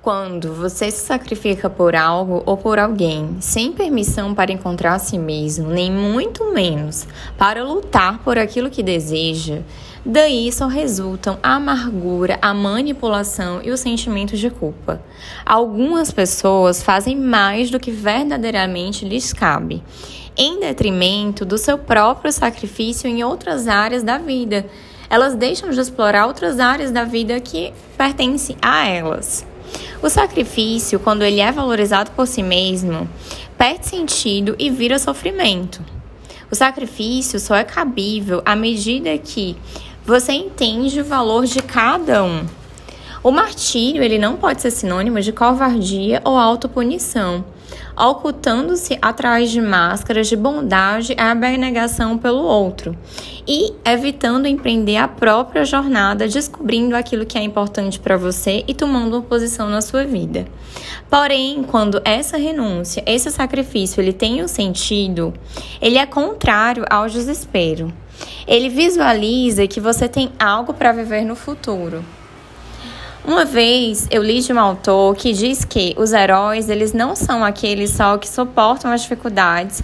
Quando você se sacrifica por algo ou por alguém, sem permissão para encontrar a si mesmo, nem muito menos para lutar por aquilo que deseja, daí só resultam a amargura, a manipulação e os sentimentos de culpa. Algumas pessoas fazem mais do que verdadeiramente lhes cabe, em detrimento do seu próprio sacrifício em outras áreas da vida. Elas deixam de explorar outras áreas da vida que pertencem a elas. O sacrifício, quando ele é valorizado por si mesmo, perde sentido e vira sofrimento. O sacrifício só é cabível à medida que você entende o valor de cada um. O martírio ele não pode ser sinônimo de covardia ou autopunição ocultando-se atrás de máscaras de bondade e abnegação pelo outro, e evitando empreender a própria jornada, descobrindo aquilo que é importante para você e tomando uma posição na sua vida. Porém, quando essa renúncia, esse sacrifício, ele tem um sentido, ele é contrário ao desespero. Ele visualiza que você tem algo para viver no futuro. Uma vez eu li de um autor que diz que os heróis eles não são aqueles só que suportam as dificuldades,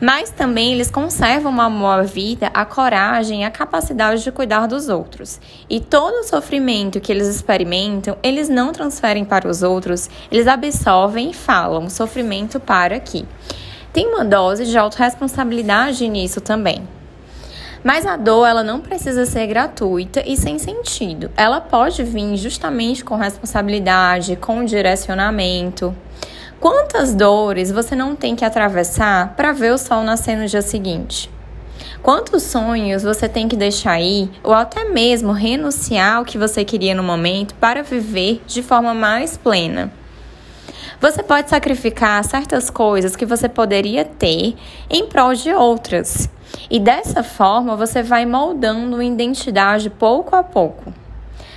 mas também eles conservam uma boa vida, a coragem e a capacidade de cuidar dos outros. E todo o sofrimento que eles experimentam, eles não transferem para os outros, eles absorvem e falam sofrimento para aqui. Tem uma dose de autorresponsabilidade nisso também. Mas a dor, ela não precisa ser gratuita e sem sentido. Ela pode vir justamente com responsabilidade, com direcionamento. Quantas dores você não tem que atravessar para ver o sol nascer no dia seguinte? Quantos sonhos você tem que deixar ir ou até mesmo renunciar ao que você queria no momento para viver de forma mais plena? Você pode sacrificar certas coisas que você poderia ter em prol de outras. E dessa forma você vai moldando uma identidade pouco a pouco.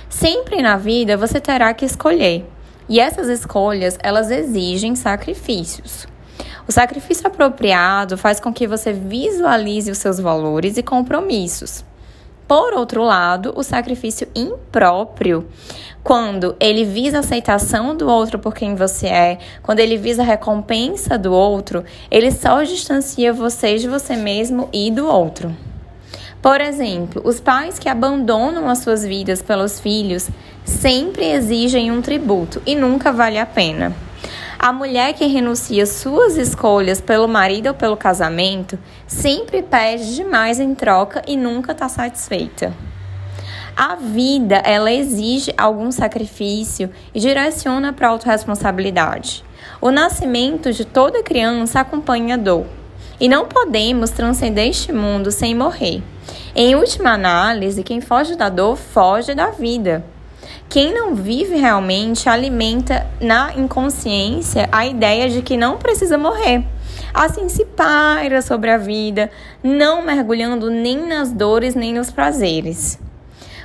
Sempre na vida você terá que escolher. E essas escolhas, elas exigem sacrifícios. O sacrifício apropriado faz com que você visualize os seus valores e compromissos. Por outro lado, o sacrifício impróprio, quando ele visa a aceitação do outro por quem você é, quando ele visa a recompensa do outro, ele só distancia você de você mesmo e do outro. Por exemplo, os pais que abandonam as suas vidas pelos filhos sempre exigem um tributo e nunca vale a pena. A mulher que renuncia suas escolhas pelo marido ou pelo casamento sempre pede demais em troca e nunca está satisfeita. A vida, ela exige algum sacrifício e direciona para a autorresponsabilidade. O nascimento de toda criança acompanha dor. E não podemos transcender este mundo sem morrer. Em última análise, quem foge da dor foge da vida. Quem não vive realmente alimenta na inconsciência a ideia de que não precisa morrer. Assim se paira sobre a vida, não mergulhando nem nas dores nem nos prazeres.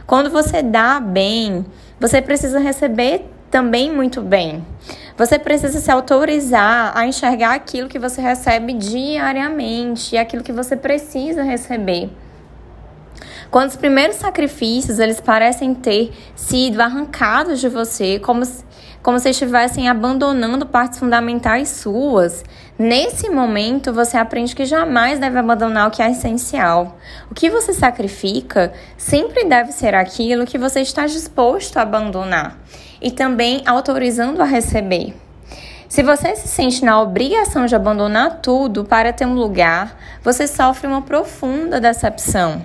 Quando você dá bem, você precisa receber também muito bem. Você precisa se autorizar a enxergar aquilo que você recebe diariamente e aquilo que você precisa receber. Quando os primeiros sacrifícios eles parecem ter sido arrancados de você, como se, como se estivessem abandonando partes fundamentais suas, nesse momento você aprende que jamais deve abandonar o que é essencial. O que você sacrifica sempre deve ser aquilo que você está disposto a abandonar e também autorizando a receber. Se você se sente na obrigação de abandonar tudo para ter um lugar, você sofre uma profunda decepção.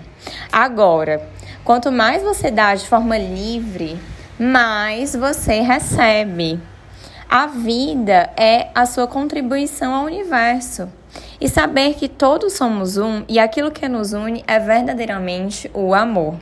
Agora, quanto mais você dá de forma livre, mais você recebe. A vida é a sua contribuição ao universo. E saber que todos somos um e aquilo que nos une é verdadeiramente o amor.